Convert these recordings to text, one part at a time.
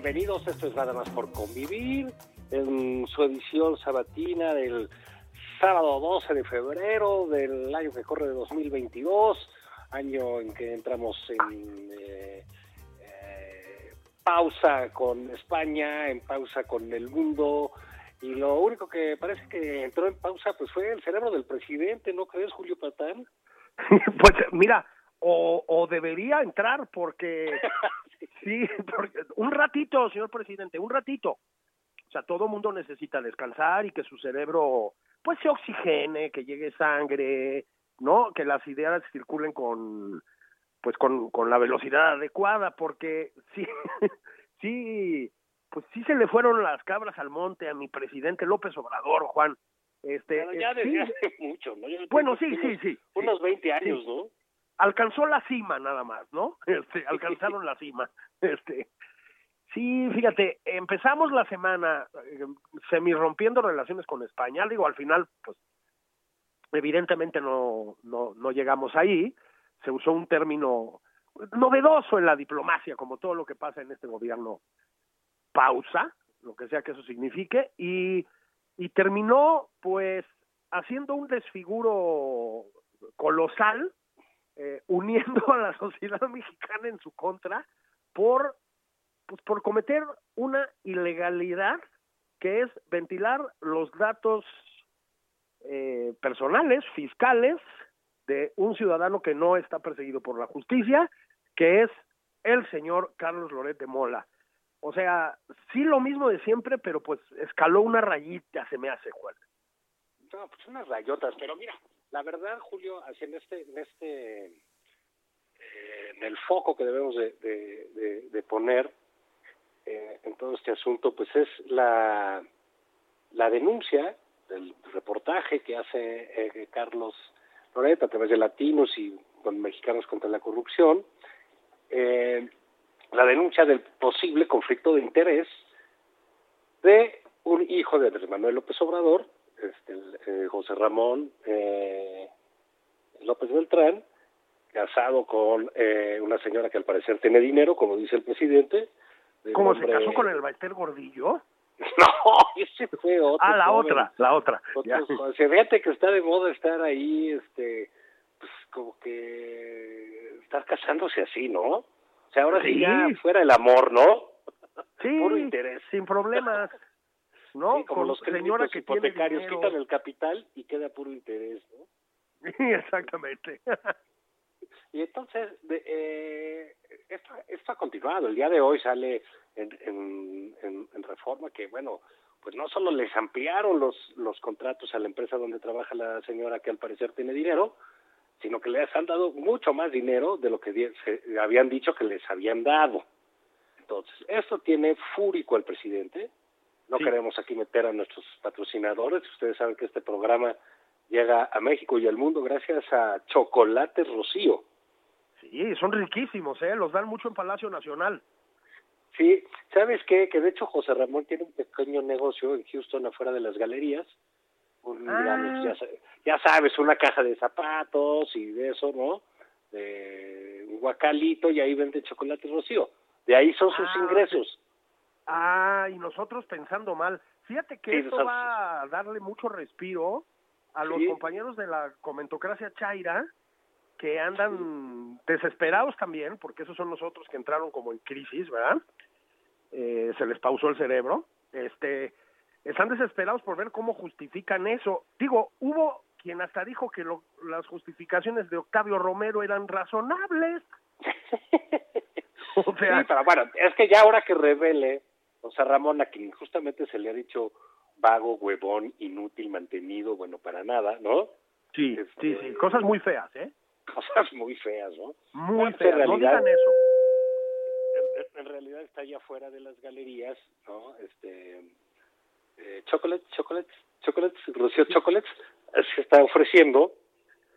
Bienvenidos, esto es nada más por convivir en su edición sabatina del sábado 12 de febrero del año que corre de 2022, año en que entramos en eh, eh, pausa con España, en pausa con el mundo, y lo único que parece que entró en pausa pues fue el cerebro del presidente, ¿no crees, Julio Patán? pues mira, o, o debería entrar porque sí, porque un ratito, señor presidente, un ratito. O sea, todo mundo necesita descansar y que su cerebro pues se oxigene, que llegue sangre, ¿no? Que las ideas circulen con pues con, con la velocidad adecuada, porque sí, sí, pues sí se le fueron las cabras al monte a mi presidente López Obrador, Juan. Este, Pero ya eh, desde sí, hace mucho, ¿no? Yo Bueno, sí, sí, sí, Unos sí. 20 años, Sí. ¿no? Alcanzó la cima nada más, ¿no? Este, alcanzaron la cima. Este, sí, fíjate, empezamos la semana eh, semi rompiendo relaciones con España. Digo, al final, pues, evidentemente no, no, no llegamos ahí. Se usó un término novedoso en la diplomacia, como todo lo que pasa en este gobierno, pausa, lo que sea que eso signifique, y, y terminó, pues, haciendo un desfiguro colosal eh, uniendo a la sociedad mexicana en su contra por pues por cometer una ilegalidad que es ventilar los datos eh, personales, fiscales de un ciudadano que no está perseguido por la justicia, que es el señor Carlos Loret de Mola. O sea, sí lo mismo de siempre, pero pues escaló una rayita, se me hace, Juan. No, pues unas rayotas, pero mira, la verdad, Julio, así en este, en este, eh, en el foco que debemos de, poner eh, en todo este asunto, pues es la, la denuncia del reportaje que hace eh, Carlos Loret a través de Latinos y con Mexicanos contra la Corrupción, la denuncia del posible conflicto de interés de un hijo de Andrés Manuel López Obrador, este, el, eh, José Ramón eh, López Beltrán, casado con eh, una señora que al parecer tiene dinero, como dice el presidente. de ¿Cómo se casó con el Baester Gordillo? No, ese fue otro. Ah, la joven. otra, la otra. Otro. Se fíjate que está de moda estar ahí, este, pues como que estar casándose así, ¿no? O sea, ahora sí, Sí. ya fuera el amor, ¿no? Sí, Puro interés. sin problemas, ¿no? Sí, como Con los señora que tiene hipotecarios dinero. quitan el capital y queda puro interés, ¿no? Sí, exactamente. Y entonces, de, eh, esto, esto ha continuado. El día de hoy sale en, en, en, en Reforma que, bueno, pues no solo les ampliaron los, los contratos a la empresa donde trabaja la señora que al parecer tiene dinero, sino que les han dado mucho más dinero de lo que se habían dicho que les habían dado. Entonces, esto tiene fúrico al presidente. No Sí. queremos aquí meter a nuestros patrocinadores. Ustedes saben que este programa llega a México y al mundo gracias a Chocolate Rocío. Sí, son riquísimos, ¿eh? Los dan mucho en Palacio Nacional. Sí, ¿sabes qué? Que de hecho José Ramón tiene un pequeño negocio en Houston afuera de las galerías. Un, Ah. digamos, ya, sa- ya sabes, una caja de zapatos y de eso, ¿no? De un guacalito y ahí vende chocolate rocío. De ahí son sus Ah, ingresos. Ah, y nosotros pensando mal. Fíjate que Sí, esto nosotros- va a darle mucho respiro a los Sí. compañeros de la comentocracia chaira que andan desesperados también, porque esos son los otros que entraron como en crisis, ¿verdad? Eh, se les pausó el cerebro. Este, están desesperados por ver cómo justifican eso. Digo, hubo quien hasta dijo que lo- las justificaciones de Octavio Romero eran razonables. O sea, sí, pero bueno, es que ya ahora que revele, o sea, Ramón, a quien justamente se le ha dicho vago, huevón, inútil, mantenido, bueno, para nada, ¿no? sí, sí, sí, cosas muy feas, ¿eh? Cosas muy feas, ¿no? Muy feas, no realidad- digan eso. En, realidad está allá afuera de las galerías, ¿no? Este, eh, chocolates, chocolates, chocolates, Rocío Chocolates, eh, se está ofreciendo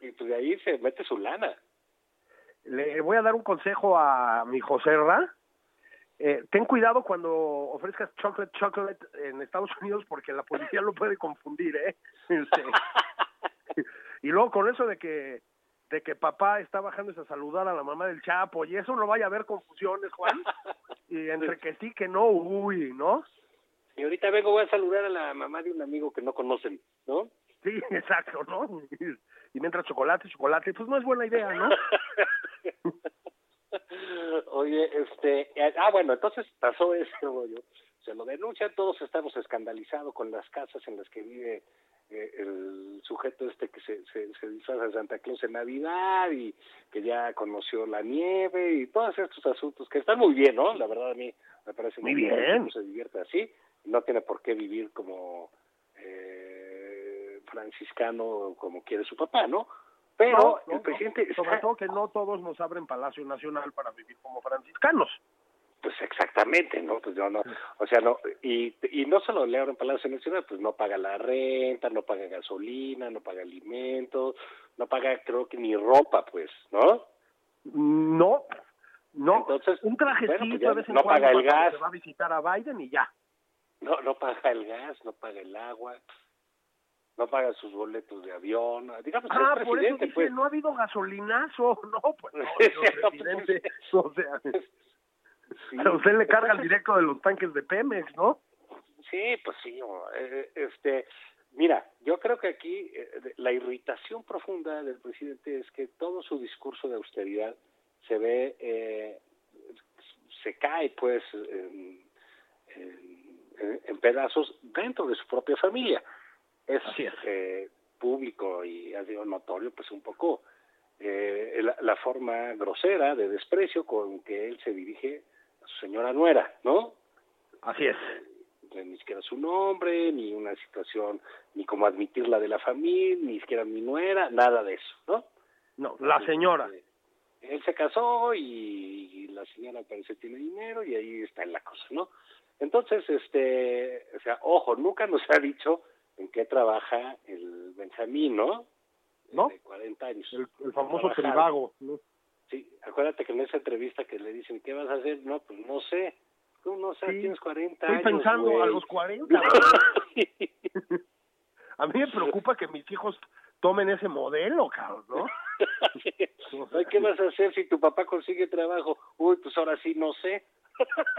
y pues de ahí se mete su lana. Le voy a dar un consejo a mi Joserra. Eh, ten cuidado cuando ofrezcas chocolate chocolate en Estados Unidos porque la policía lo puede confundir, ¿eh? Este, y luego con eso de que de que papá está bajando a saludar a la mamá del Chapo y eso no vaya a haber confusiones, Juan. Y entre que sí, que no, uy, ¿no? Y ahorita vengo, voy a saludar a la mamá de un amigo que no conocen, ¿no? Sí, exacto, ¿no? Y mientras chocolate, chocolate, pues no es buena idea, ¿no? Oye, este, eh, ah, bueno, entonces pasó ese rollo, se lo denuncian, todos estamos escandalizados con las casas en las que vive eh, el sujeto este que se, se, se disfraza de Santa Claus en Navidad y que ya conoció la nieve y todos estos asuntos que están muy bien, ¿no? La verdad a mí me parece Muy bien. uno se divierte así, no tiene por qué vivir como eh, franciscano como quiere su papá, ¿no? Pero No, no, el no. presidente Sobre está- todo que no todos nos abren Palacio Nacional para vivir como franciscanos. Pues exactamente, ¿no? Pues yo no, o sea, no, y, y no solo le abren Palacio Nacional, pues no paga la renta, no paga gasolina, no paga alimentos, no paga creo que ni ropa, pues, ¿no? No, no. Entonces, un trajecito bueno, pues ya vez en no paga el gas. se va a visitar a Biden y ya. No, no paga el gas, no paga el agua, no paga sus boletos de avión, digamos, Ah, el por eso dice, pues. no ha hado gasolinazo. No, pues no, señor presidente. pues, O sea, sí. a usted le carga el directo de los tanques de Pemex, ¿no? Sí, pues sí, eh, este, mira, yo creo que aquí eh, la irritación profunda del presidente es que todo su discurso de austeridad se ve, eh, se cae pues en, en- en pedazos dentro de su propia familia. Es, eh, público y ha sido notorio pues un poco eh, la, la forma grosera de desprecio con que él se dirige a su señora nuera, ¿no? Así es. eh, ni siquiera su nombre, ni una situación, ni cómo admitirla de la familia, ni siquiera mi nuera, nada de eso, ¿no? No, la señora. Eh, Él se casó y, y la señora parece tiene dinero y ahí está la cosa, ¿no? Entonces, este, o sea, ojo, nunca nos ha dicho en qué trabaja el Benjamín, ¿no? ¿No? De 40 años. El, el famoso trivago. ¿no? Sí, acuérdate que en esa entrevista que le dicen, ¿qué vas a hacer? No, pues no sé. Tú no sé, Sí. tienes 40 Estoy años, pensando a güey. los 40. A mí me preocupa que mis hijos tomen ese modelo, cabrón, ¿no? Ay, ¿Qué vas a hacer si tu papá consigue trabajo? Uy, pues ahora sí, no sé.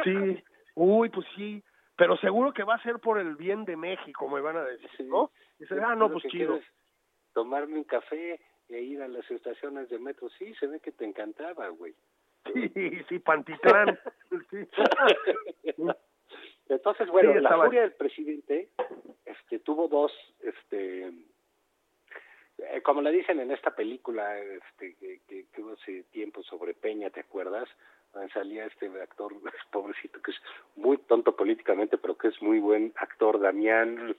Sí, uy, pues sí, pero seguro que va a ser por el bien de México, me van a decir, Sí. ¿no? Ah, no, pues chido. Tomarme un café e ir a las estaciones de metro. Sí, se ve que te encantaba, güey. Sí, sí, Pantitlán. Sí. Entonces, bueno, Sí, la furia del presidente este, tuvo dos, este, eh, como le dicen en esta película este, que, que, que hubo hace tiempo sobre Peña, ¿te acuerdas? Salía este actor, pobrecito, que es muy tonto políticamente, pero que es muy buen actor, Damián.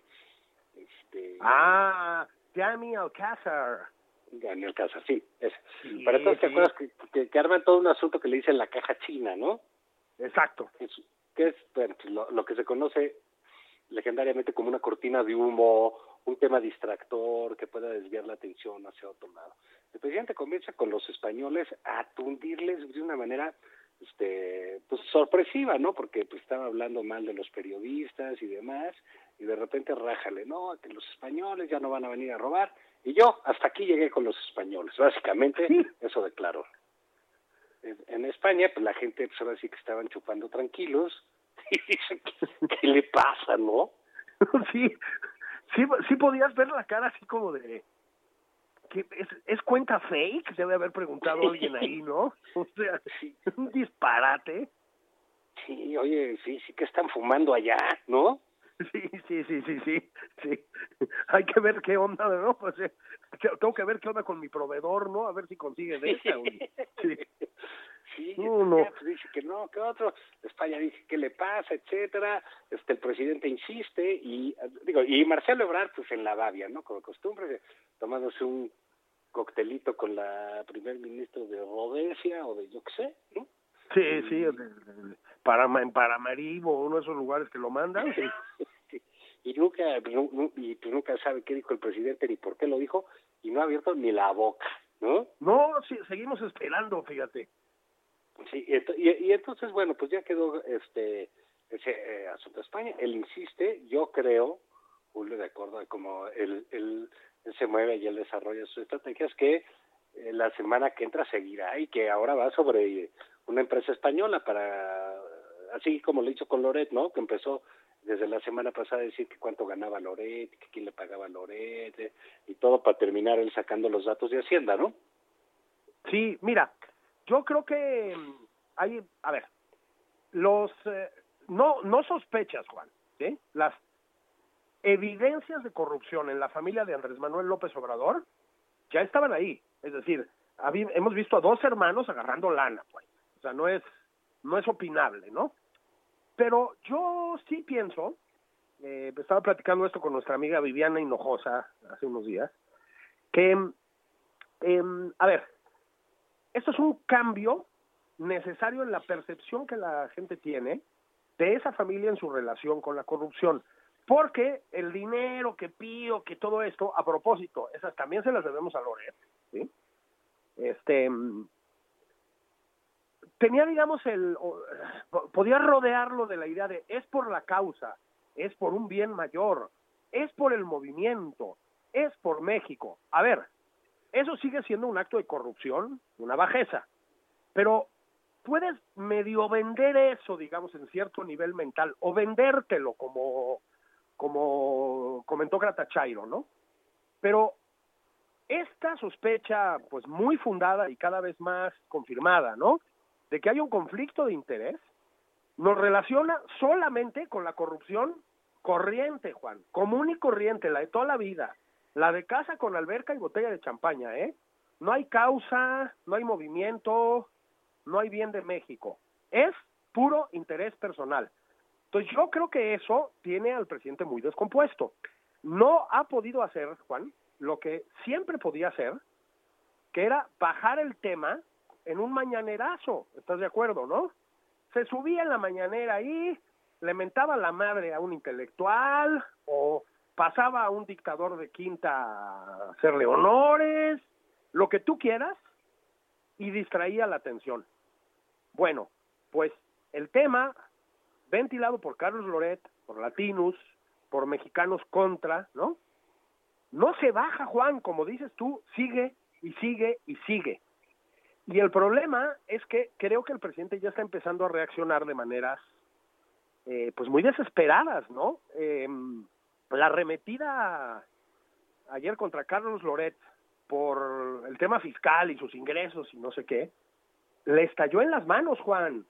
Este, Ah, Danny Alcázar. Daniel Casas, sí. Sí, Pero entonces, ¿te acuerdas que, que, que arman todo un asunto que le dicen la caja china, no? Exacto. Es- que es bueno, pues, lo, lo que se conoce legendariamente como una cortina de humo, un tema distractor que pueda desviar la atención hacia otro lado. El presidente comienza con los españoles a tundirles de una manera este pues sorpresiva, ¿no? Porque pues estaba hablando mal de los periodistas y demás y de repente rájale, no, que los españoles ya no van a venir a robar y yo hasta aquí llegué con los españoles, básicamente eso declaró. En, en España, pues la gente, pues ahora sí que estaban chupando tranquilos, y dice, ¿qué le pasa, no? sí, sí, sí podías ver la cara así como de... que es, ¿Es cuenta fake? Debe haber preguntado alguien ahí, ¿no? O sea, un disparate. Sí, oye, sí, sí que están fumando allá, ¿no? Sí, sí, sí, sí, sí, sí. Hay que ver qué onda, ¿no? Pues eh, tengo que ver qué onda con mi proveedor, ¿no? A ver si consigue de esa. Sí. Sí, no, no. Pues dice que no, que otro. España dice qué le pasa, etcétera. Este el presidente insiste y digo y Marcelo Ebrard pues en la babia, ¿no? Como costumbre, tomándose un coctelito con la primer ministro de Rhodesia o de yo qué sé, ¿no? Sí, sí, para en Paramaribo, uno de esos lugares que lo mandan. Sí. y nunca y pues nunca sabe qué dijo el presidente ni por qué lo dijo y no ha abierto ni la boca, ¿no? No, sí, seguimos esperando, fíjate. Sí, y, y, entonces, bueno, pues ya quedó este ese eh, asunto de España. Él insiste, yo creo, Julio, de acuerdo a cómo él, él, se mueve y él desarrolla sus estrategias, que eh, la semana que entra seguirá y que ahora va sobre una empresa española para, así como lo hizo con Loret, ¿no? Que empezó desde la semana pasada a decir que cuánto ganaba Loret, que quién le pagaba Loret, eh, y todo para terminar él sacando los datos de Hacienda, ¿no? Sí, mira, yo creo que mm, hay, a ver, los, eh, no, no sospechas, Juan, ¿sí? Las evidencias de corrupción en la familia de Andrés Manuel López Obrador ya estaban ahí. Es decir, hemos visto a dos hermanos agarrando lana, pues. O sea, no es, no es opinable, ¿no? Pero yo sí pienso, eh, estaba platicando esto con nuestra amiga Viviana Hinojosa hace unos días, que, eh, a ver, esto es un cambio necesario en la percepción que la gente tiene de esa familia en su relación con la corrupción. Porque el dinero que pío, que todo esto, a propósito, esas también se las debemos a Loret, ¿sí? Este, tenía, digamos, el, podía rodearlo de la idea de es por la causa, es por un bien mayor, es por el movimiento, es por México. A ver, eso sigue siendo un acto de corrupción, una bajeza. Pero puedes medio vender eso, digamos, en cierto nivel mental, o vendértelo como, como comentó Gratachairo, ¿no? Pero esta sospecha, pues muy fundada y cada vez más confirmada, ¿no? De que hay un conflicto de interés, nos relaciona solamente con la corrupción corriente, Juan, común y corriente, la de toda la vida, la de casa con alberca y botella de champaña, ¿eh? No hay causa, no hay movimiento, no hay bien de México. Es puro interés personal. Entonces yo creo que eso tiene al presidente muy descompuesto. No ha podido hacer, Juan, lo que siempre podía hacer, que era bajar el tema en un mañanerazo. ¿Estás de acuerdo, no? Se subía en la mañanera ahí, le mentaba la madre a un intelectual o pasaba a un dictador de quinta a hacerle honores, lo que tú quieras, y distraía la atención. Bueno, pues el tema, ventilado por Carlos Loret, por Latinus, por Mexicanos Contra, ¿no? No se baja, Juan, como dices tú, sigue y sigue y sigue. Y el problema es que creo que el presidente ya está empezando a reaccionar de maneras, eh, pues muy desesperadas, ¿no? Eh, la arremetida ayer contra Carlos Loret por el tema fiscal y sus ingresos y no sé qué, le estalló en las manos, Juan.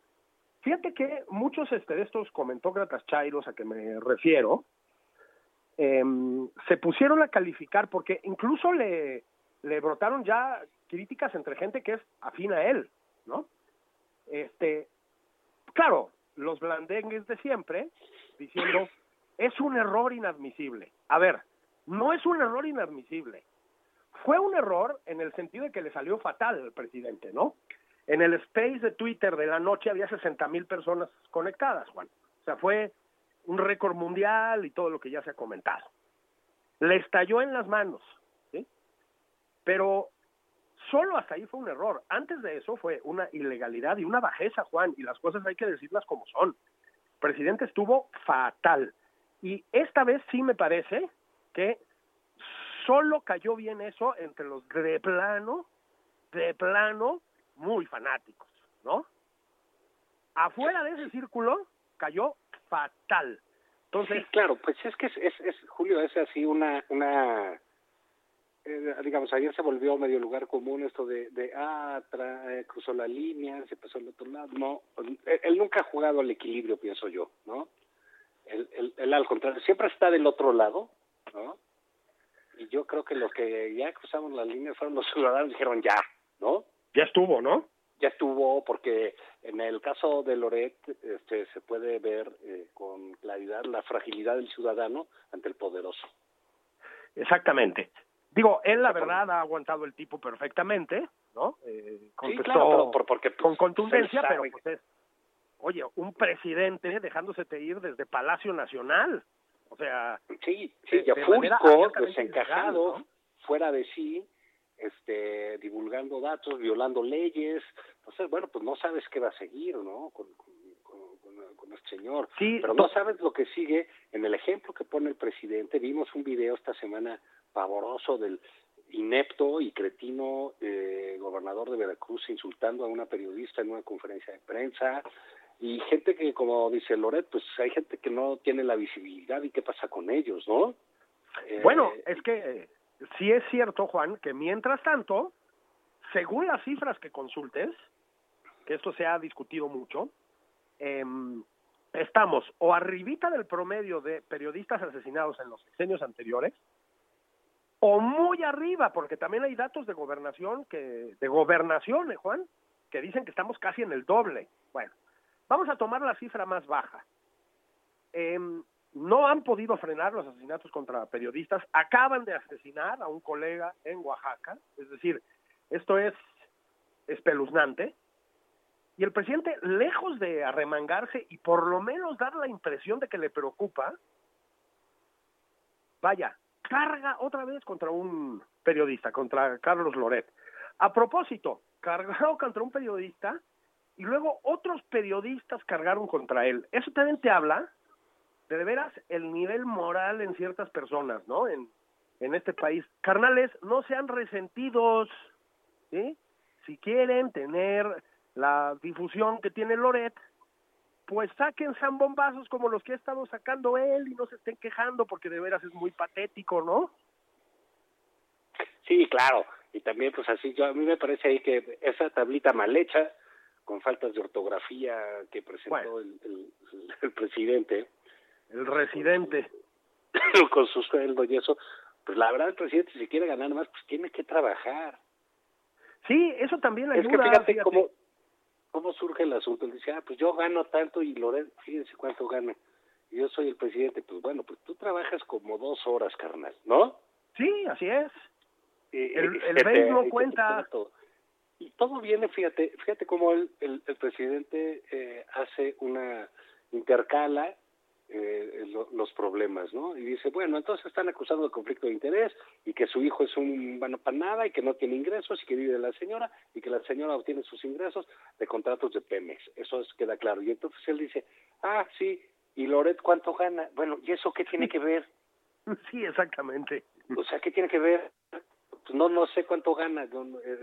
Fíjate que muchos este, de estos comentócratas chairos a que me refiero, em, se pusieron a calificar porque incluso le, le brotaron ya críticas entre gente que es afín a él, ¿no? Este, claro, los blandengues de siempre, diciendo, es un error inadmisible. A ver, no es un error inadmisible. Fue un error en el sentido de que le salió fatal al presidente, ¿no? En el space de Twitter de la noche había 60 mil personas conectadas, Juan. O sea, fue un récord mundial y todo lo que ya se ha comentado. Le estalló en las manos, ¿sí? Pero solo hasta ahí fue un error. Antes de eso fue una ilegalidad y una bajeza, Juan, y las cosas hay que decirlas como son. El presidente estuvo fatal. Y esta vez sí me parece que solo cayó bien eso entre los de plano, de plano, muy fanáticos, ¿no? Afuera de ese círculo, cayó fatal. Entonces, sí, claro, pues es que es, es, Julio, es así una, una eh, digamos, ayer se volvió medio lugar común esto de, ah, tra, eh, cruzó la línea, se pasó al otro lado. No, él, él, nunca ha jugado al equilibrio, pienso yo, ¿no? Él, él, al contrario, siempre está del otro lado, ¿no? Y yo creo que los que ya cruzamos la línea fueron los ciudadanos, dijeron ya, ¿no? Ya estuvo, ¿no? Ya estuvo, porque en el caso de Loret este, se puede ver eh, con claridad la fragilidad del ciudadano ante el poderoso. Exactamente. Digo, él la verdad ha aguantado el tipo perfectamente, ¿no? Eh, contestó sí, claro, pero por, porque, pues, con contundencia, pero pues es, oye, un presidente dejándose ir desde Palacio Nacional, o sea... Sí, ya de fúrico, desencajado, ¿no? fuera de sí, este, divulgando datos, violando leyes, entonces, bueno, pues no sabes qué va a seguir, ¿no? Con, con, con, con el señor, sí, pero no sabes lo que sigue en el ejemplo que pone el presidente, vimos un video esta semana pavoroso del inepto y cretino eh, gobernador de Veracruz insultando a una periodista en una conferencia de prensa. Y gente que como dice Loret pues hay gente que no tiene la visibilidad y qué pasa con ellos no eh, bueno es que sí es cierto Juan que mientras tanto según las cifras que consultes que esto se ha discutido mucho eh, estamos o arribita del promedio de periodistas asesinados en los sexenios anteriores o muy arriba, porque también hay datos de gobernación que de gobernación, ¿eh, Juan, que dicen que estamos casi en el doble. Bueno, vamos a tomar la cifra más baja. Eh, no han podido frenar los asesinatos contra periodistas. Acaban de asesinar a un colega en Oaxaca, es decir, esto es espeluznante. Y el presidente, lejos de arremangarse y por lo menos dar la impresión de que le preocupa, vaya, carga otra vez contra un periodista, contra Carlos Loret. A propósito, cargado contra un periodista y luego otros periodistas cargaron contra él. Eso también te habla de, de veras el nivel moral en ciertas personas, ¿no? En, en este país. Carnales, no sean resentidos, ¿sí? Si quieren tener la difusión que tiene Loret, pues saquen zambombazos como los que ha estado sacando él y no se estén quejando porque de veras es muy patético, ¿no? Sí, claro. Y también, pues así, yo a mí me parece ahí que esa tablita mal hecha, con faltas de ortografía que presentó bueno. el, el, el, presidente. El residente. con su sueldo y eso, pues la verdad el presidente si quiere ganar más, pues tiene que trabajar. Sí, eso también ayuda. Es que fíjate, fíjate. cómo cómo surge el asunto. Él dice, ah, pues yo gano tanto y Loret, fíjense cuánto gana. Y yo soy el presidente. Pues bueno, pues tú trabajas como dos horas, carnal, ¿no? Sí, así es. El el no cuenta. Todo. Y todo viene, fíjate, fíjate cómo el, el, el presidente eh, hace una intercala eh, lo, los problemas, ¿no? Y dice, bueno, entonces están acusando de conflicto de interés y que su hijo es un bueno para nada y que no tiene ingresos y que vive de la señora y que la señora obtiene sus ingresos de contratos de Pemex. Eso es, queda claro. Y entonces él dice, ah, sí, ¿y Loret cuánto gana? Bueno, ¿y eso qué tiene que ver? Sí, exactamente. O sea, ¿qué tiene que ver? Pues no, no sé cuánto gana.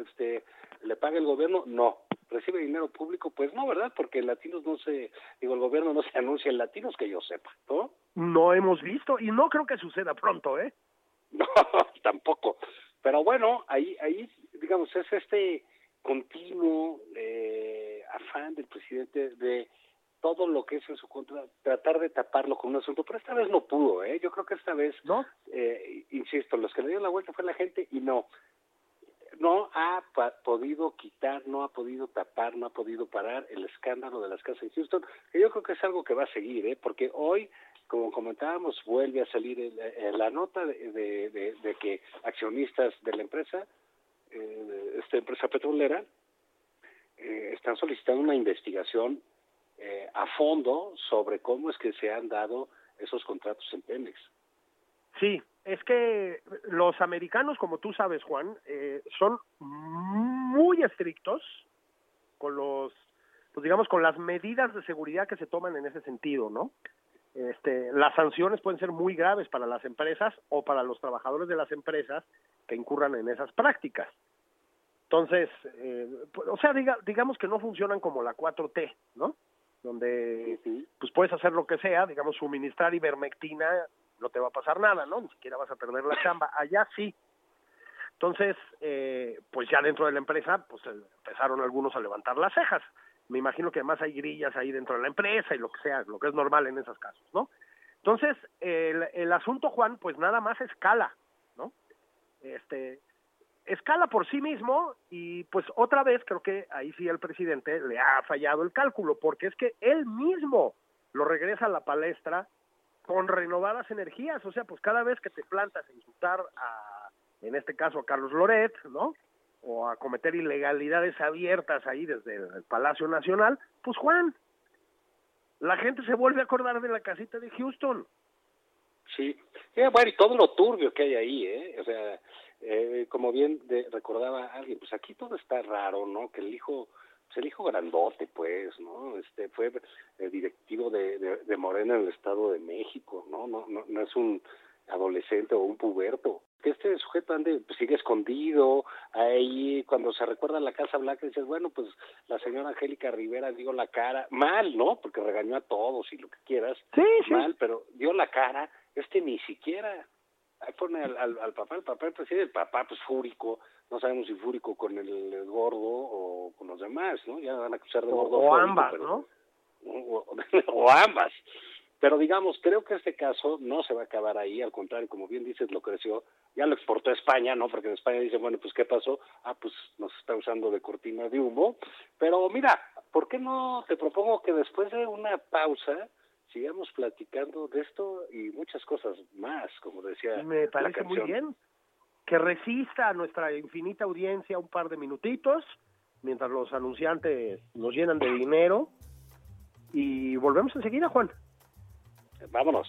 Este, ¿Le paga el gobierno? No recibe dinero público, pues no, ¿verdad? Porque latinos no se, digo, el gobierno no se anuncia en latinos que yo sepa, ¿no? No hemos visto y no creo que suceda pronto, ¿eh? No, tampoco. Pero bueno, ahí, ahí, digamos, es este continuo eh, afán del presidente de todo lo que es en su contra, tratar de taparlo con un asunto, pero esta vez no pudo, ¿eh? Yo creo que esta vez, ¿no? Eh, insisto, los que le dieron la vuelta fue la gente y no no ha podido quitar, no ha podido tapar, no ha podido parar el escándalo de las casas en Houston, que yo creo que es algo que va a seguir, ¿eh? porque hoy, como comentábamos, vuelve a salir el, el, la nota de, de, de, de, que accionistas de la empresa, eh, esta empresa petrolera, eh, están solicitando una investigación eh, a fondo sobre cómo es que se han dado esos contratos en Pemex. Sí, es que los americanos, como tú sabes, Juan, eh, son muy estrictos con los, pues digamos, con las medidas de seguridad que se toman en ese sentido, ¿no? Este, las sanciones pueden ser muy graves para las empresas o para los trabajadores de las empresas que incurran en esas prácticas. Entonces, eh, o sea, diga, digamos que no funcionan como la 4T, ¿no? Donde pues puedes hacer lo que sea, digamos, suministrar ivermectina, no te va a pasar nada, ¿no? Ni siquiera vas a perder la chamba. Allá sí. Entonces, eh, pues ya dentro de la empresa, pues empezaron algunos a levantar las cejas. Me imagino que además hay grillas ahí dentro de la empresa y lo que sea, lo que es normal en esos casos, ¿no? Entonces, el, el asunto, Juan, pues nada más escala, ¿no? Este, escala por sí mismo y pues otra vez creo que ahí sí el presidente le ha fallado el cálculo, porque es que él mismo lo regresa a la palestra con renovadas energías, o sea, pues cada vez que te plantas a insultar a, en este caso a Carlos Loret, ¿no? O a cometer ilegalidades abiertas ahí desde el Palacio Nacional, pues Juan, la gente se vuelve a acordar de la casita de Houston. Sí, eh, bueno, y todo lo turbio que hay ahí, ¿eh? O sea, eh, como bien de, recordaba alguien, pues aquí todo está raro, ¿no? Que el hijo, pues el hijo grandote, pues, ¿no? Este fue el directivo de, de, Morena en el Estado de México, ¿no? No, no, no es un adolescente o un puberto. Que este sujeto ande, pues sigue escondido, ahí cuando se recuerda la Casa Blanca dices, bueno, pues la señora Angélica Rivera dio la cara, mal, ¿no? Porque regañó a todos y lo que quieras, sí, mal, pero dio la cara, este ni siquiera pone al, al, papá, el papá el presidente, el papá pues fúrico, no sabemos si fúrico con el, gordo o con los demás, ¿no? Ya van a acusar de gordo. O, ambas, ¿no? O, ambas. Pero digamos, creo que este caso no se va a acabar ahí, al contrario, como bien dices, lo creció, ya lo exportó a España, ¿no? Porque en España dicen, bueno, pues ¿qué pasó? Ah, pues nos está usando de cortina de humo. Pero mira, ¿por qué no te propongo que después de una pausa sigamos platicando de esto y muchas cosas más, como decía. Me parece muy bien. Que resista a nuestra infinita audiencia un par de minutitos, mientras los anunciantes nos llenan de dinero. Y volvemos enseguida, Juan. Vámonos.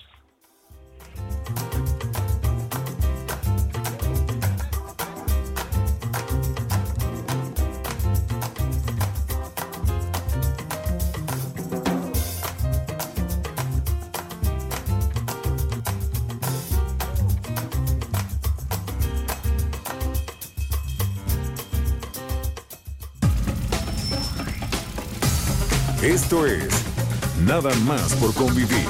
Esto es Nada más por convivir.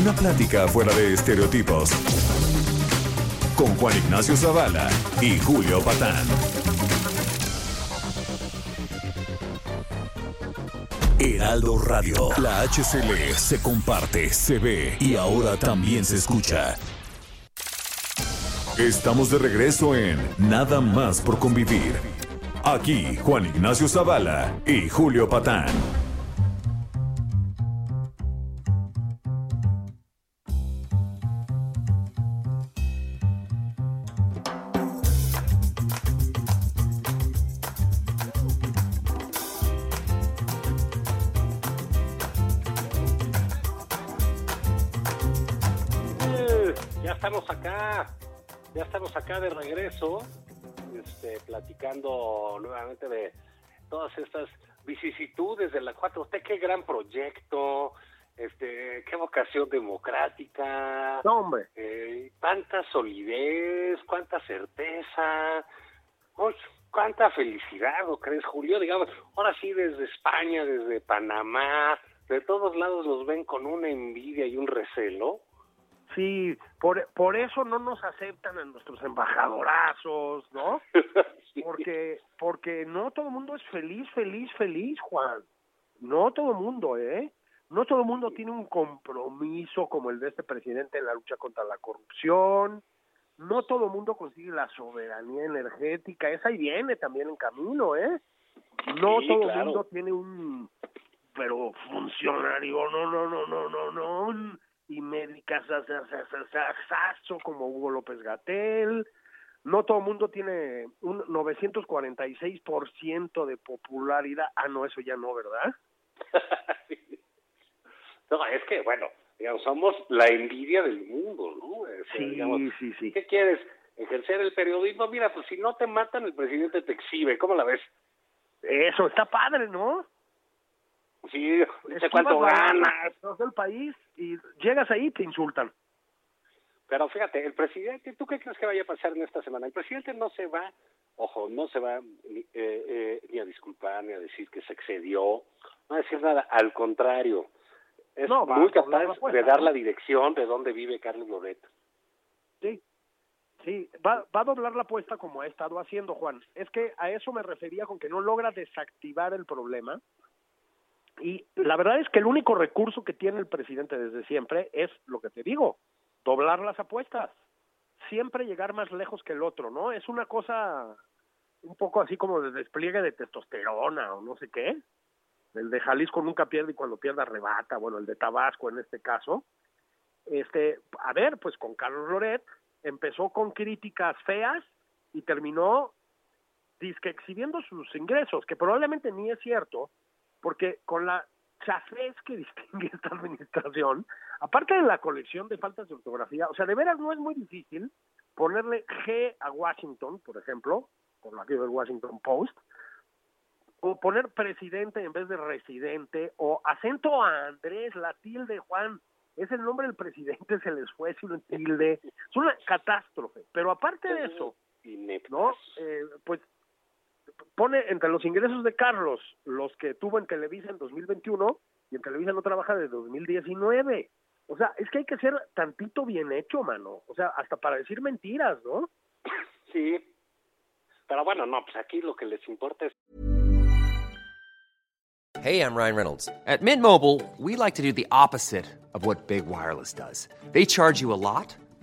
Una plática fuera de estereotipos. Con Juan Ignacio Zavala y Julio Patán. Heraldo Radio. La HCL se comparte, se ve y ahora también se escucha. Estamos de regreso en Nada más por convivir. Aquí Juan Ignacio Zavala y Julio Patán. Acá de regreso, este, platicando nuevamente de todas estas vicisitudes de la 4T, qué gran proyecto, este, qué vocación democrática, hombre. Eh, cuánta solidez, cuánta certeza, cuánta felicidad, ¿no crees, Julio? Digamos, ahora sí desde España, desde Panamá, de todos lados los ven con una envidia y un recelo Sí, por, por eso no nos aceptan a nuestros embajadorazos, ¿no? Porque porque no todo el mundo es feliz, feliz, feliz, Juan. No todo el mundo, ¿eh? No todo el mundo tiene un compromiso como el de este presidente en la lucha contra la corrupción. No todo el mundo consigue la soberanía energética. Esa ahí viene también en camino, ¿eh? No todo el mundo tiene un pero funcionario, no, no, no, no, no, no, y médicas como Hugo López Gatel. No todo el mundo tiene un 946% de popularidad. Ah, no, eso ya no, ¿verdad? no, es que, bueno, digamos, somos la envidia del mundo, ¿no? sí, sí, sí. ¿Qué quieres? Ejercer el periodismo. Mira, pues si no te matan, el presidente te exhibe. ¿Cómo la ves? Eso está padre, ¿no? Sí, sé cuánto ganas. del país y llegas ahí y te insultan. Pero fíjate, el presidente, ¿tú qué crees que vaya a pasar en esta semana? El presidente no se va, ojo, no se va ni, eh, eh, ni a disculpar ni a decir que se excedió, no a decir nada, al contrario, es No, muy capaz de dar la dirección de dónde vive Carlos Loret. Sí, sí, va, va a doblar la apuesta como ha estado haciendo Juan. Es que a eso me refería con que no logra desactivar el problema. Y la verdad es que el único recurso que tiene el presidente desde siempre es lo que te digo, doblar las apuestas. Siempre llegar más lejos que el otro, ¿no? Es una cosa un poco así como de despliegue de testosterona o no sé qué. El de Jalisco nunca pierde y cuando pierde arrebata, bueno, el de Tabasco en este caso. Este, a ver, pues con Carlos Loret empezó con críticas feas y terminó disque exhibiendo sus ingresos, que probablemente ni es cierto, porque con la chafés que distingue esta administración, aparte de la colección de faltas de ortografía, o sea, de veras no es muy difícil ponerle G a Washington, por ejemplo, por la que del Washington Post, o poner presidente en vez de residente, o acento a Andrés, la tilde Juan, es el nombre del presidente, se les fue sin tilde, es una catástrofe, pero aparte de eso. ¿no? Eh, pues pone entre los ingresos de Carlos los que tuvo en Televisa en 2021 y en Televisa no trabaja de 2019. O sea, es que hay que ser tantito bien hecho, mano. O sea, hasta para decir mentiras, ¿no? Sí, pero bueno, no, pues aquí lo que les importa es Hey, I'm Ryan Reynolds. At Mint Mobile, we like to do the opposite of what Big Wireless does. They charge you a lot,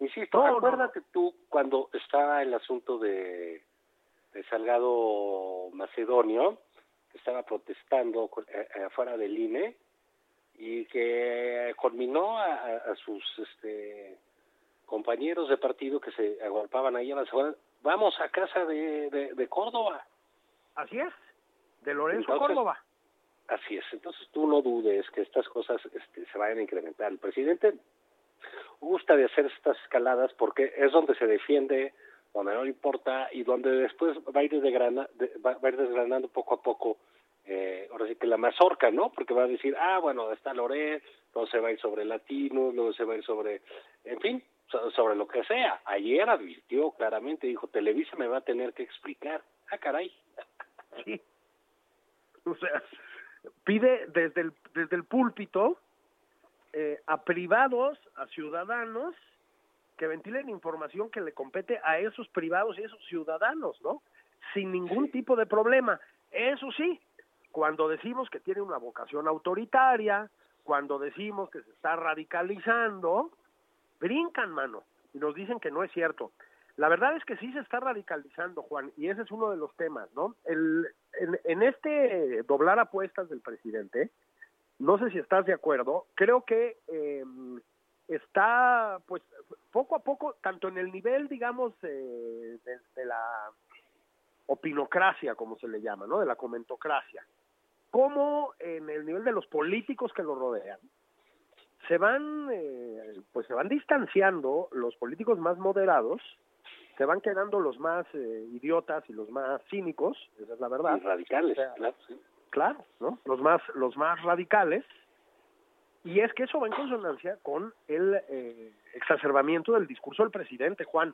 Insisto, No, no, acuérdate tú cuando estaba el asunto de, de Salgado Macedonio, que estaba protestando eh, eh, afuera del INE y que conminó a, a- a sus este compañeros de partido que se agolpaban ahí en las vamos a casa de, de, de Córdoba. Así es. De Lorenzo Entonces, Córdoba. Así es. Entonces tú no dudes que estas cosas este, se vayan a incrementar. El presidente gusta de hacer estas escaladas porque es donde se defiende, donde no importa y donde después va a ir, desgrana- de- va, a ir desgranando poco a poco, eh, ahora sí que la mazorca, ¿no? Porque va a decir, ah, bueno, está Loret, luego se va a ir sobre latinos, luego se va a ir sobre, en fin, so- sobre lo que sea. Ayer advirtió claramente, dijo, Televisa me va a tener que explicar. Ah, caray. O sea, pide desde el, desde el púlpito eh, a privados, a ciudadanos, que ventilen información que le compete a esos privados y esos ciudadanos, ¿no? Sin ningún tipo de problema. Eso sí, cuando decimos que tiene una vocación autoritaria, cuando decimos que se está radicalizando, brincan, mano, y nos dicen que no es cierto. La verdad es que sí se está radicalizando, Juan, y ese es uno de los temas, ¿no? El, en, en este doblar apuestas del presidente, no sé si estás de acuerdo, creo que eh, está, pues, poco a poco, tanto en el nivel, digamos, eh, de, de la opinocracia, como se le llama, ¿no? De la comentocracia, como en el nivel de los políticos que lo rodean, se van, eh, pues se van distanciando los políticos más moderados, se van quedando los más eh, idiotas y los más cínicos, esa es la verdad, Y radicales, O sea, claro, sí. Claro, ¿no? Los más, los más radicales, y es que eso va en consonancia con el eh, exacerbamiento del discurso del presidente, Juan.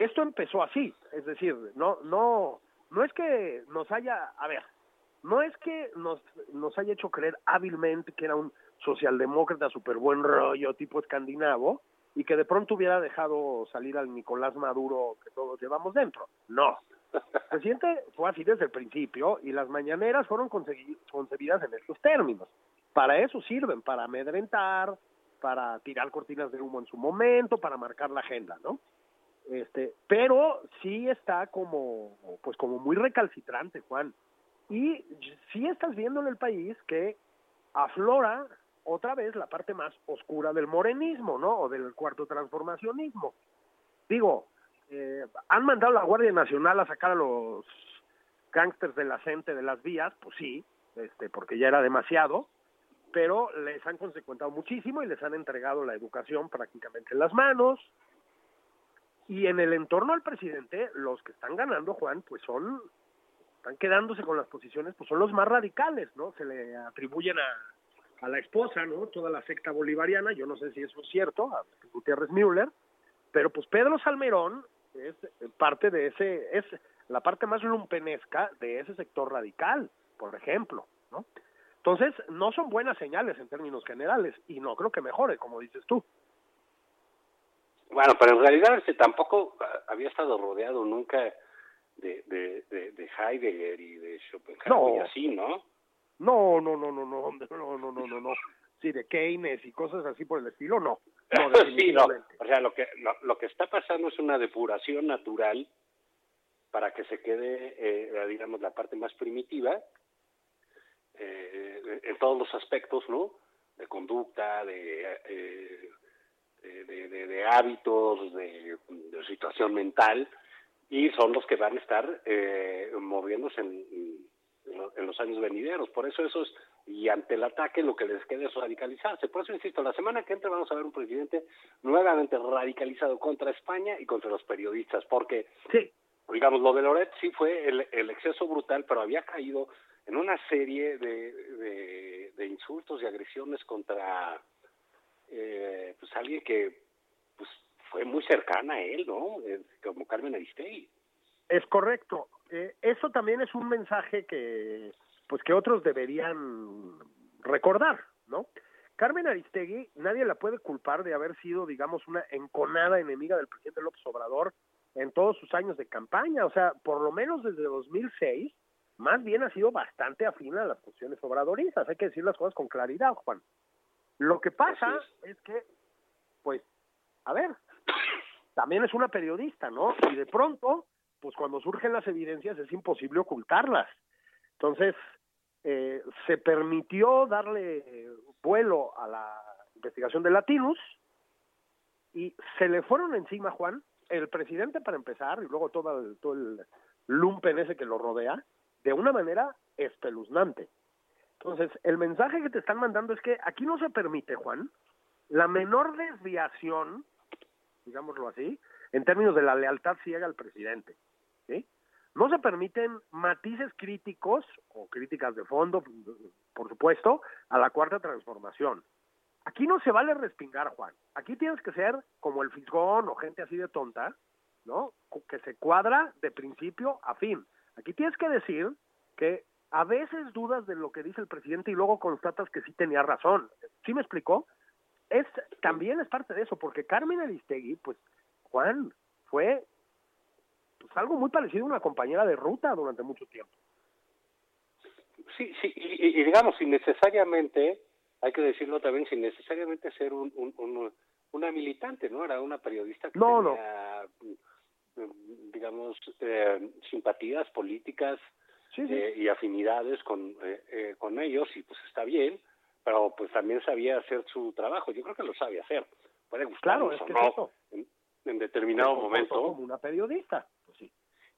Esto empezó así, es decir, no, no, no es que nos haya, a ver, no es que nos, nos haya hecho creer hábilmente que era un socialdemócrata súper buen rollo, tipo escandinavo, y que de pronto hubiera dejado salir al Nicolás Maduro que todos llevamos dentro. No. Presidente fue así desde el principio y las mañaneras fueron concebidas en estos términos. Para eso sirven, para amedrentar, para tirar cortinas de humo en su momento, para marcar la agenda, ¿no? Este, pero sí está como, pues como muy recalcitrante, Juan. Y sí estás viendo en el país que aflora otra vez la parte más oscura del morenismo, ¿no? O del cuarto transformacionismo. Digo, eh, han mandado a la Guardia Nacional a sacar a los gángsters de la gente de las vías, pues sí, este, porque ya era demasiado, pero les han consecuentado muchísimo y les han entregado la educación prácticamente en las manos. Y en el entorno al presidente, los que están ganando, Juan, pues son, están quedándose con las posiciones, pues son los más radicales, ¿no? Se le atribuyen a, a la esposa, ¿no? Toda la secta bolivariana, yo no sé si eso es cierto, a Gutiérrez Müller, pero pues Pedro Salmerón es parte de ese, es la parte más lumpenesca de ese sector radical, por ejemplo, ¿no? Entonces, no son buenas señales en términos generales y no creo que mejore, como dices tú. Bueno, pero en realidad este tampoco había estado rodeado nunca de, de, de, de Heidegger y de Schopenhauer No. y así, ¿no? No, no, no, no, no, no, no, no, no, no. Sí, de Keynes y cosas así por el estilo, no. No, sí, no. O sea, lo que lo, lo que está pasando es una depuración natural para que se quede, eh, digamos, la parte más primitiva eh, en todos los aspectos, ¿no? De conducta, de, eh, de, de, de- de hábitos, de, de situación mental, y son los que van a estar eh, moviéndose en, en lo- en los años venideros. Por eso esos, y ante el ataque lo que les queda es radicalizarse. Por eso insisto, la semana que entra vamos a ver un presidente nuevamente radicalizado contra España y contra los periodistas, porque Sí, digamos, lo de Loret sí fue el, el exceso brutal, pero había caído en una serie de, de, de insultos y agresiones contra eh, pues alguien que pues fue muy cercana a él, ¿no? Como Carmen Aristegui. es correcto. Eh, eso también es un mensaje que, pues que otros deberían recordar, ¿no? Carmen Aristegui, nadie la puede culpar de haber sido, digamos, una enconada enemiga del presidente López Obrador en todos sus años de campaña. O sea, por lo menos desde 2006, más bien ha sido bastante afín a las cuestiones obradoristas. Hay que decir las cosas con claridad, Juan. Lo que pasa es que, pues, a ver, también es una periodista, ¿no? Y de pronto, pues cuando surgen las evidencias es imposible ocultarlas. Entonces, eh, se permitió darle vuelo a la investigación de Latinus y se le fueron encima, Juan, el presidente para empezar, y luego todo el, todo el lumpen ese que lo rodea, de una manera espeluznante. Entonces, el mensaje que te están mandando es que aquí no se permite, Juan, la menor desviación, digámoslo así, en términos de la lealtad ciega al presidente. ¿Sí? No se permiten matices críticos o críticas de fondo, por supuesto, a la cuarta transformación. Aquí no se vale respingar, Juan. Aquí tienes que ser como el fisgón o gente así de tonta, ¿no? Que se cuadra de principio a fin. Aquí tienes que decir que a veces dudas de lo que dice el presidente y luego constatas que sí tenía razón. ¿Sí me explicó? Es, también es parte de eso, porque Carmen Aristegui, pues, Juan, fue algo muy parecido a una compañera de ruta durante mucho tiempo. Sí, sí, y, y- y digamos, sin necesariamente, hay que decirlo también, sin necesariamente ser un, un- un- una militante, ¿no? Era una periodista que No, no. tenía, mm, digamos, eh, simpatías políticas Sí, sí. eh, y afinidades con, eh, con ellos, y pues está bien, pero pues también sabía hacer su trabajo. Yo creo que lo sabe hacer. Puede Claro, gustarnos es o que no es eso. en, en determinado momento. Como una periodista.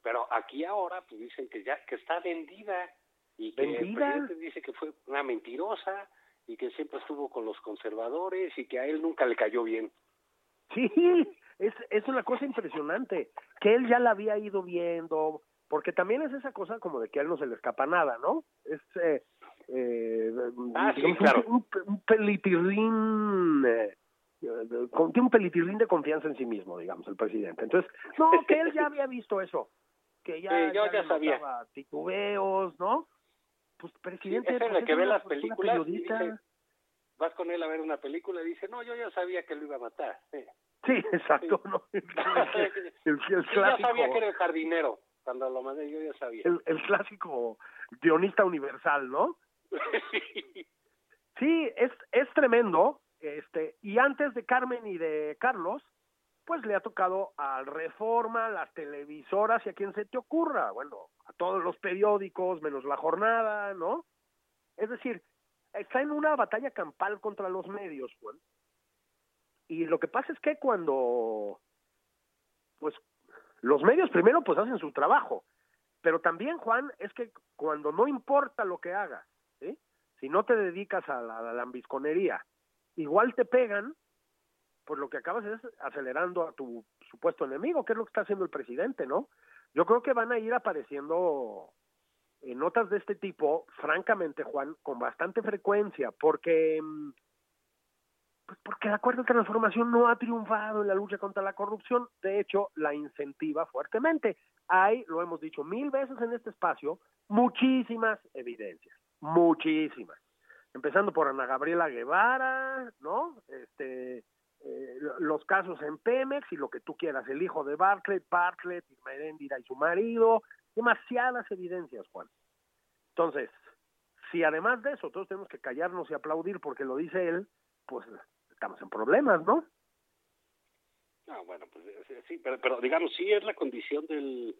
Pero aquí ahora pues dicen que ya que está vendida y que el ¿Vendida? presidente dice que fue una mentirosa y que siempre estuvo con los conservadores y que a él nunca le cayó bien. Sí, es, es una cosa impresionante, que él ya la había ido viendo, porque también es esa cosa como de que a él no se le escapa nada, ¿no? Es, eh, eh, Ah, sí, digamos, claro. un, un, pelitirrín, eh, tiene un pelitirrín de confianza en sí mismo, digamos, el presidente. Entonces, no, que él ya había visto eso, que ya, Sí, yo ya sabía. titubeos, ¿no? Pues, presidente, en pues, que ve las películas y periodista. dice- Vas con él a ver una película y dice, no, yo ya sabía que lo iba a matar. Sí. Sí, exacto, ¿no? El, el- el Sí, ya clásico. sabía que era el jardinero. Cuando lo mandé yo ya sabía. el, el clásico guionista universal, ¿no? Sí, es, es tremendo. Este, y antes de Carmen y de Carlos, pues le ha tocado al Reforma, las televisoras y a quien se te ocurra. Bueno, a todos los periódicos, menos la jornada, ¿no? Es decir, está en una batalla campal contra los medios, Juan. Y lo que pasa es que cuando, pues, Los medios primero pues hacen su trabajo, pero también, Juan, es que cuando no importa lo que hagas, ¿sí? si no te dedicas a la, a la igual te pegan, pues lo que acabas es acelerando a tu supuesto enemigo, que es lo que está haciendo el presidente, ¿no? Yo creo que van a ir apareciendo notas de este tipo, francamente, Juan, con bastante frecuencia, porque mm, pues porque la cuarta transformación no ha triunfado en la lucha contra la corrupción, de hecho, la incentiva fuertemente. Hay, lo hemos dicho mil veces en este espacio, muchísimas evidencias, muchísimas. Empezando por Ana Gabriela Guevara, ¿no? Este, eh, los casos en Pemex y lo que tú quieras, el hijo de Bartlett, Bartlett, Irma Heréndira y su marido, demasiadas evidencias, Juan. Entonces, si además de eso todos tenemos que callarnos y aplaudir porque lo dice él, pues estamos en problemas, ¿no? Ah, bueno, pues sí, pero, pero digamos, sí es la condición del,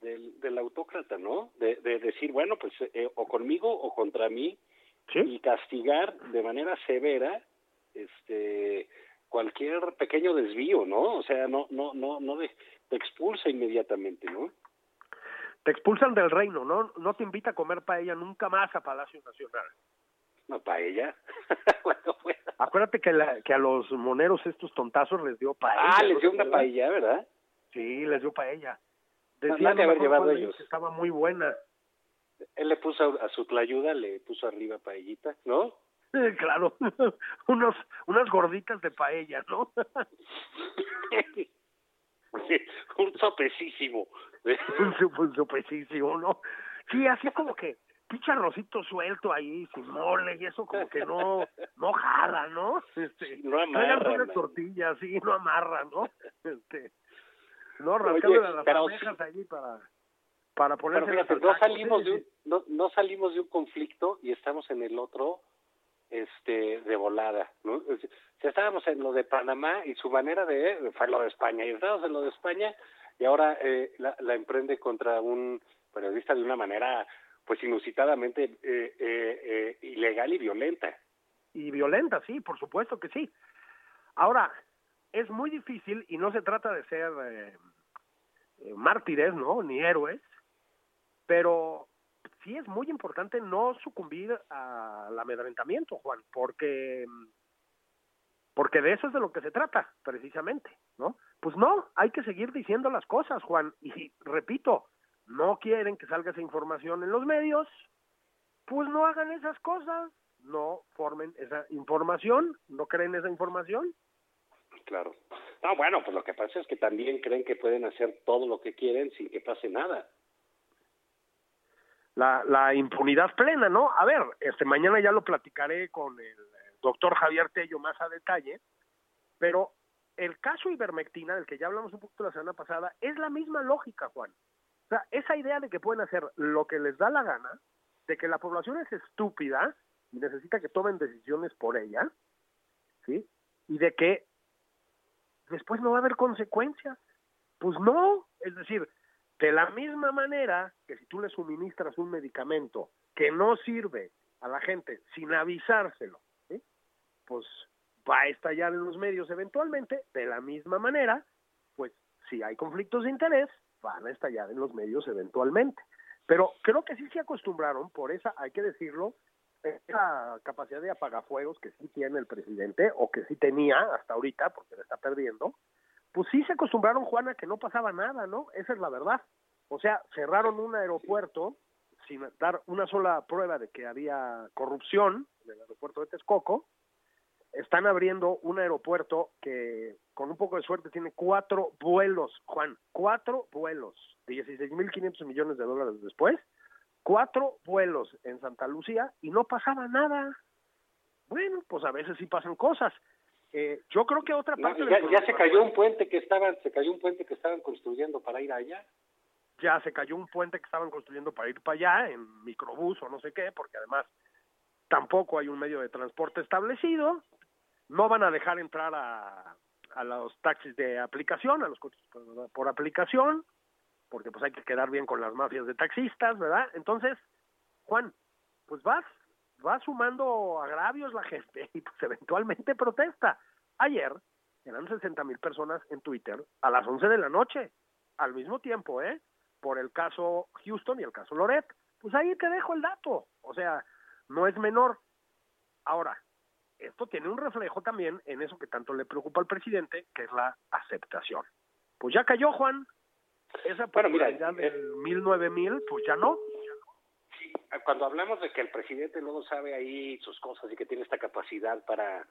del, del autócrata, ¿no? De, de decir, bueno, pues eh, o conmigo o contra mí, ¿Sí? y castigar de manera severa este cualquier pequeño desvío, ¿no? O sea, no no no no de, te expulsa inmediatamente, ¿no? Te expulsan del reino, ¿no? No te invita a comer paella nunca más a Palacio Nacional. No paella. bueno, bueno. Acuérdate que, la, que a los moneros estos tontazos les dio paella. Ah, ¿no les dio una paella, ¿verdad? Sí, les dio paella. Decían, haber llevado ellos. que estaba muy buena. Él le puso a, a su tlayuda, le puso arriba paellita, ¿no? claro, unos, unas gorditas de paella, ¿no? Un sopecísimo. un un sopecísimo, ¿no? Sí, así como que pinche arrocito suelto ahí, sin mole, y eso como que no, no jala, ¿no? Este, No amarra, tortillas, sí, no amarra, ¿no? Este, no, rascándole las sí. allí para, para Pero ponerse fíjate, no salimos de un, no, no salimos de un conflicto y estamos en el otro este de volada, ¿no? Si estábamos en lo de Panamá y su manera de fue lo de España y estábamos en lo de España y ahora eh, la, la emprende contra un periodista de una manera pues inusitadamente eh, eh, eh, ilegal y violenta. y violenta, sí, por supuesto que sí. Ahora, es muy difícil y no se trata de ser eh, eh, mártires, ¿no? Ni héroes, pero sí es muy importante no sucumbir al amedrentamiento, Juan, porque porque de eso es de lo que se trata, precisamente, ¿no? Pues no, hay que seguir diciendo las cosas, Juan, y repito, no quieren que salga esa información en los medios, pues no hagan esas cosas, no formen esa información, no creen esa información. Claro. No, bueno, pues lo que pasa es que también creen que pueden hacer todo lo que quieren sin que pase nada. La, la impunidad plena, ¿no? A ver, este mañana ya lo platicaré con el doctor Javier Tello más a detalle, pero el caso ivermectina, del que ya hablamos un poquito la semana pasada, es la misma lógica, Juan. O sea, esa idea de que pueden hacer lo que les da la gana, de que la población es estúpida y necesita que tomen decisiones por ella, ¿sí? Y de que después no va a haber consecuencias. Pues no, es decir, de la misma manera que si tú le suministras un medicamento que no sirve a la gente sin avisárselo, pues va a estallar en los medios eventualmente, de la misma manera, pues si hay conflictos de interés, van a estallar en los medios eventualmente. Pero creo que sí se acostumbraron, por esa, hay que decirlo, esa capacidad de apagafuegos que sí tiene el presidente, o que sí tenía hasta ahorita, porque la está perdiendo, pues sí se acostumbraron, Juana, que no pasaba nada, ¿no? Esa es la verdad. O sea, cerraron un aeropuerto sin dar una sola prueba de que había corrupción en el aeropuerto de Texcoco. Están abriendo un aeropuerto que, con un poco de suerte, tiene cuatro vuelos, Juan, cuatro vuelos, 16.500 millones de dólares después, cuatro vuelos en Santa Lucía y no pasaba nada. Bueno, pues a veces sí pasan cosas. Eh, yo creo que otra parte ya, se cayó un puente que estaban, se cayó un puente que estaban construyendo para ir allá. ya se cayó un puente que estaban construyendo para ir para allá en microbús o no sé qué, porque además tampoco hay un medio de transporte establecido. No van a dejar entrar a, a los taxis de aplicación, a los coches por, por aplicación, porque pues hay que quedar bien con las mafias de taxistas, ¿verdad? Entonces, Juan, pues vas, vas sumando agravios la gente y pues eventualmente protesta. Ayer eran 60 mil personas en Twitter a las 11 de la noche al mismo tiempo, ¿eh? Por el caso Houston y el caso Loret. Pues ahí te dejo el dato. O sea, no es menor. Ahora, esto tiene un reflejo también en eso que tanto le preocupa al presidente, que es la aceptación. Pues ya cayó, Juan. Esa bueno, mira, del mil, nueve mil, pues ya no. Cuando hablamos de que el presidente luego sabe ahí sus cosas y que tiene esta capacidad para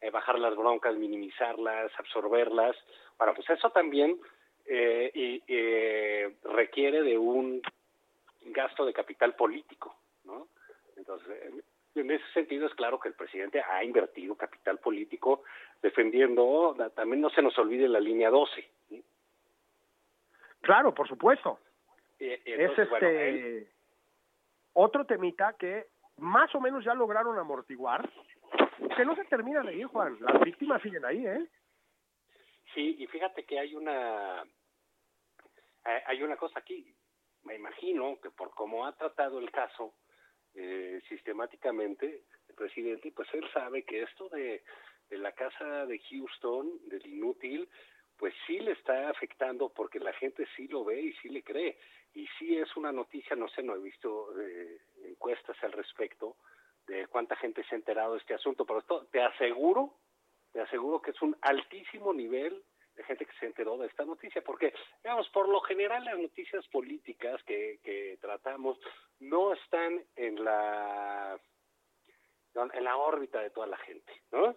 eh, bajar las broncas, minimizarlas, absorberlas, bueno, pues eso también eh, y, eh, requiere de un gasto de capital político, ¿no? Entonces, en ese sentido es claro que el presidente ha invertido capital político defendiendo, también no se nos olvide la línea 12. Claro, por supuesto. es este otro temita que más o menos ya lograron amortiguar, que no se termina de ir, Juan. Las víctimas siguen ahí, ¿eh? Sí, y fíjate que hay una hay una cosa aquí. Me imagino que por cómo ha tratado el caso, eh, sistemáticamente el presidente, pues él sabe que esto de, de la casa de Houston, del inútil, pues sí le está afectando porque la gente sí lo ve y sí le cree. Y sí es una noticia, no sé, no he visto eh, encuestas al respecto de cuánta gente se ha enterado de este asunto, pero esto te aseguro, te aseguro que es un altísimo nivel de gente que se enteró de esta noticia, porque, digamos, por lo general las noticias políticas que, que tratamos no están en la en la órbita de toda la gente, ¿no?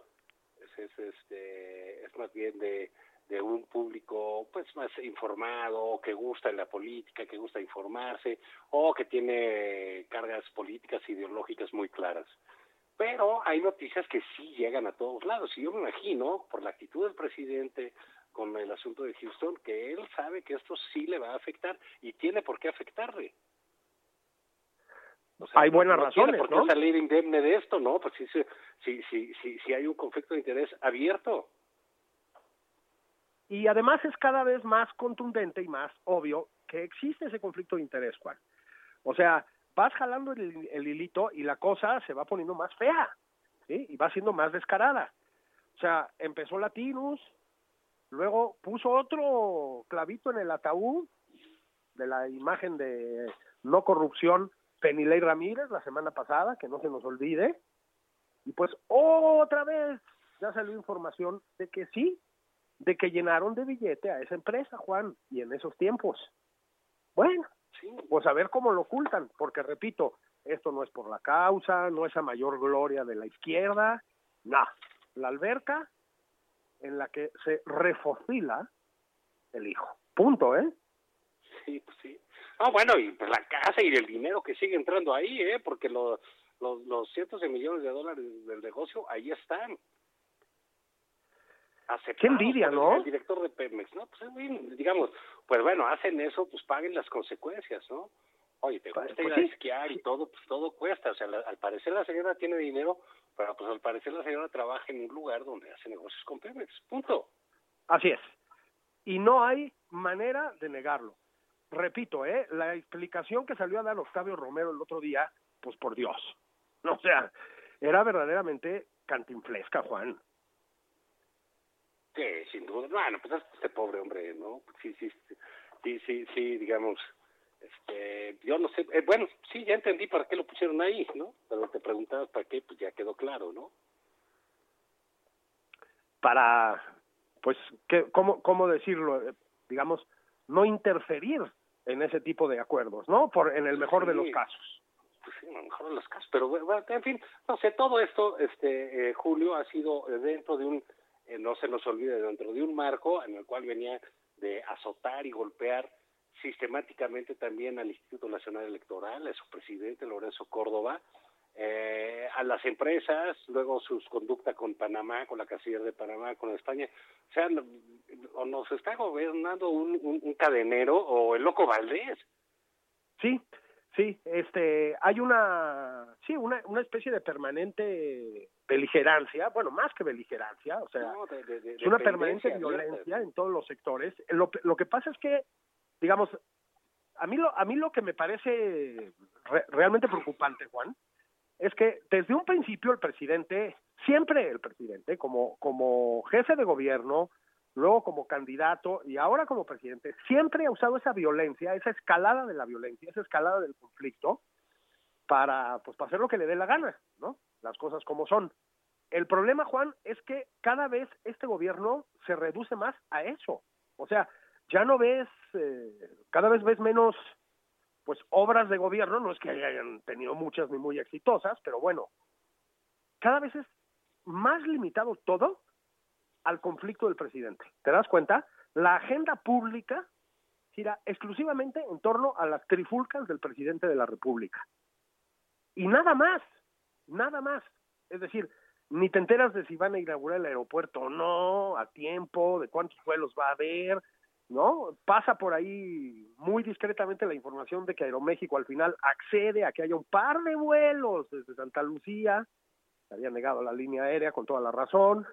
Es, es, este, es más bien de, de un público pues más informado, que gusta en la política, que gusta informarse, o que tiene cargas políticas ideológicas muy claras. Pero hay noticias que sí llegan a todos lados, y yo me imagino, por la actitud del presidente, con el asunto de Houston, que él sabe que esto sí le va a afectar y tiene por qué afectarle. hay buenas no razones, tiene por qué salir indemne de esto, ¿no? Pues sí, sí, sí, sí hay un conflicto de interés abierto. Y además es cada vez más contundente y más obvio que existe ese conflicto de interés, Juan. O sea, vas jalando el, el hilito y la cosa se va poniendo más fea. Y va siendo más descarada. O sea, empezó Latinus, Luego puso otro clavito en el ataúd de la imagen de no corrupción Penilei Ramírez la semana pasada, que no se nos olvide. Y pues otra vez ya salió información de que sí, de que llenaron de billete a esa empresa, Juan, y en esos tiempos. Bueno, pues a ver cómo lo ocultan, porque repito, esto no es por la causa, no es a mayor gloria de la izquierda, no, la alberca en la que se refocila el hijo. Punto, ¿eh? Sí, pues sí. Ah, bueno, y pues la casa y el dinero que sigue entrando ahí, ¿eh? Porque los, los, los cientos de millones de dólares del negocio ahí están. Qué envidia, ¿no? El director de Pemex, ¿no? Pues digamos, pues bueno, hacen eso, pues paguen las consecuencias, ¿no? Oye, te pues, gusta ir a esquiar y todo, pues todo cuesta. O sea, al parecer la señora tiene dinero pero pues al parecer la señora trabaja en un lugar donde hace negocios con Pemex, punto. Así es. Y no hay manera de negarlo. Repito, ¿eh? la explicación que salió a dar Octavio Romero el otro día, pues por Dios. O sea, era verdaderamente cantinflesca, Juan. Sí, sin duda. Bueno, pues este pobre hombre, ¿no? Sí, sí, sí, sí, sí, digamos, este, yo no sé, eh, bueno, sí, ya entendí para qué lo pusieron ahí, ¿no? Pero te preguntabas para qué, pues ya quedó claro, ¿no? Para, pues, ¿qué, cómo, ¿cómo decirlo? Eh, digamos, no interferir en ese tipo de acuerdos, ¿no? Por, en el mejor de los casos. Pues sí, en el mejor de los casos, pero bueno, en fin, no sé, todo esto, este, eh, Julio, ha sido dentro de un, no se nos olvide, dentro de un marco en el cual venía de azotar y golpear sistemáticamente también al Instituto Nacional Electoral, a su presidente Lorenzo Córdoba, eh, a las empresas, luego sus conducta con Panamá, con la casilla de Panamá, con España. O sea, o nos está gobernando un, un, cadenero o el loco Valdés. Sí, sí, este, hay una, sí, una, una especie de permanente beligerancia, bueno, más que beligerancia, o sea, es una permanente violencia en todos los sectores. Lo, lo que pasa es que digamos, a mí lo, a mí lo que me parece realmente preocupante, Juan, es que desde un principio el presidente, siempre el presidente, como, como jefe de gobierno, luego como candidato y ahora como presidente, siempre ha usado esa violencia, esa escalada de la violencia, esa escalada del conflicto para, pues, para hacer lo que le dé la gana, ¿no? Las cosas como son. El problema, Juan, es que cada vez este gobierno se reduce más a eso. O sea, ya no ves, eh, cada vez ves menos, pues, obras de gobierno, no es que hayan tenido muchas ni muy exitosas, pero bueno, cada vez es más limitado todo al conflicto del presidente. ¿Te das cuenta? La agenda pública gira exclusivamente en torno a las trifulcas del presidente de la República. Y nada más, nada más. Es decir, ni te enteras de si van a inaugurar el aeropuerto o no, a tiempo, de cuántos vuelos va a haber, ¿no? Pasa por ahí muy discretamente la información de que Aeroméxico al final accede a que haya un par de vuelos desde Santa Lucía, se había negado la línea aérea con toda la razón,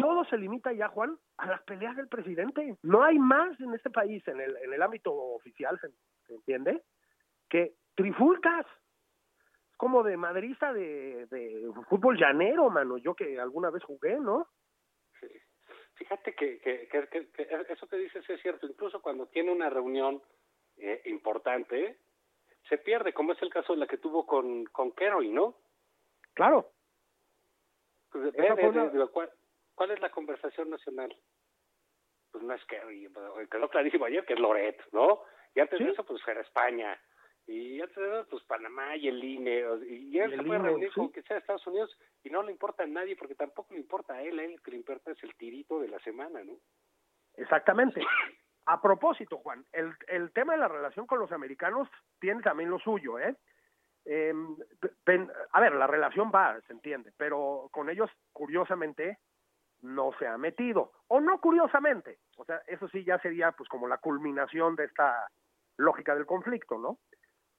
todo se limita ya, Juan, a las peleas del presidente. No hay más en este país, en el, en el ámbito oficial, ¿se, entiende? Que trifulcas. Es como de madrista de, de fútbol llanero, mano. Yo que alguna vez jugué, ¿no? Fíjate que, que, que, eso que dices es cierto. Incluso cuando tiene una reunión eh, importante, se pierde, como es el caso de la que tuvo con, con Kerry, ¿no? Claro. Pues, ¿Cuál es la conversación nacional? Pues no es que, quedó clarísimo ayer que es Loret, ¿no? Y antes de eso, pues era España. Y antes de eso, pues Panamá y el INE. Y él se puede reunir con que sea Estados Unidos y no le importa a nadie porque tampoco le importa a él. A él lo que le importa es el tirito de la semana, ¿no? Exactamente. A propósito, Juan, el, el tema de la relación con los americanos tiene también lo suyo, ¿eh? Eh, a ver, la relación va, se entiende, pero con ellos, curiosamente, no se ha metido, o no curiosamente, o sea, eso sí ya sería pues como la culminación de esta lógica del conflicto, ¿no?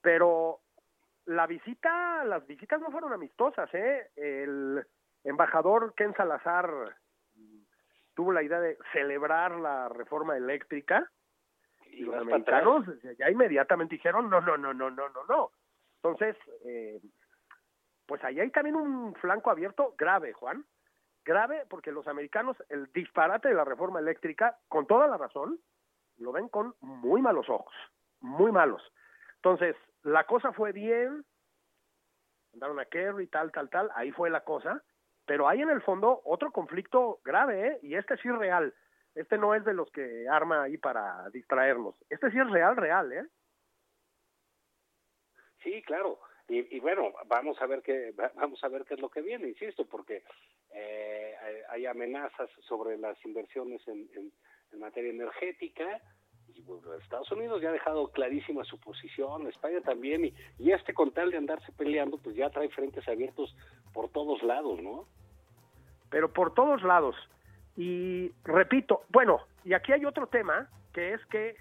Pero la visita, las visitas no fueron amistosas, ¿eh? El embajador Ken Salazar tuvo la idea de celebrar la reforma eléctrica y los americanos ya inmediatamente dijeron no, no, no, no, no, no, no. Entonces, eh, pues ahí hay también un flanco abierto grave, Juan, grave porque los americanos el disparate de la reforma eléctrica, con toda la razón, lo ven con muy malos ojos, muy malos. Entonces, la cosa fue bien, mandaron a Kerry, tal, tal, tal, ahí fue la cosa, pero hay en el fondo otro conflicto grave, ¿eh? y este sí es real. Este no es de los que arma ahí para distraernos. Este sí es real, real, ¿eh? Sí, claro. Y, y, bueno, vamos a ver qué vamos a ver qué es lo que viene, insisto, porque eh, hay amenazas sobre las inversiones en, en, materia energética y Estados Unidos ya ha dejado clarísima su posición, España también y, y este con tal de andarse peleando, pues ya trae frentes abiertos por todos lados, ¿no? Pero por todos lados. Y repito, bueno, y aquí hay otro tema que es que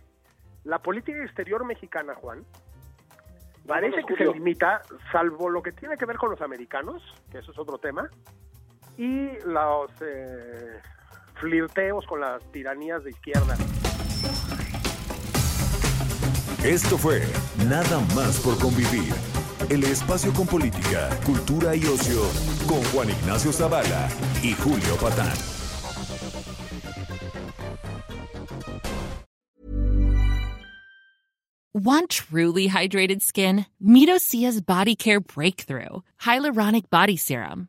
la política exterior mexicana, Juan, Parece que se limita, salvo lo que tiene que ver con los americanos, que eso es otro tema, y los eh, flirteos con las tiranías de izquierda. Esto fue Nada más por convivir. El espacio con política, cultura y ocio con Juan Ignacio Zavala y Julio Patán. Want truly hydrated skin? Medocia's Body Care Breakthrough Hyaluronic Body Serum.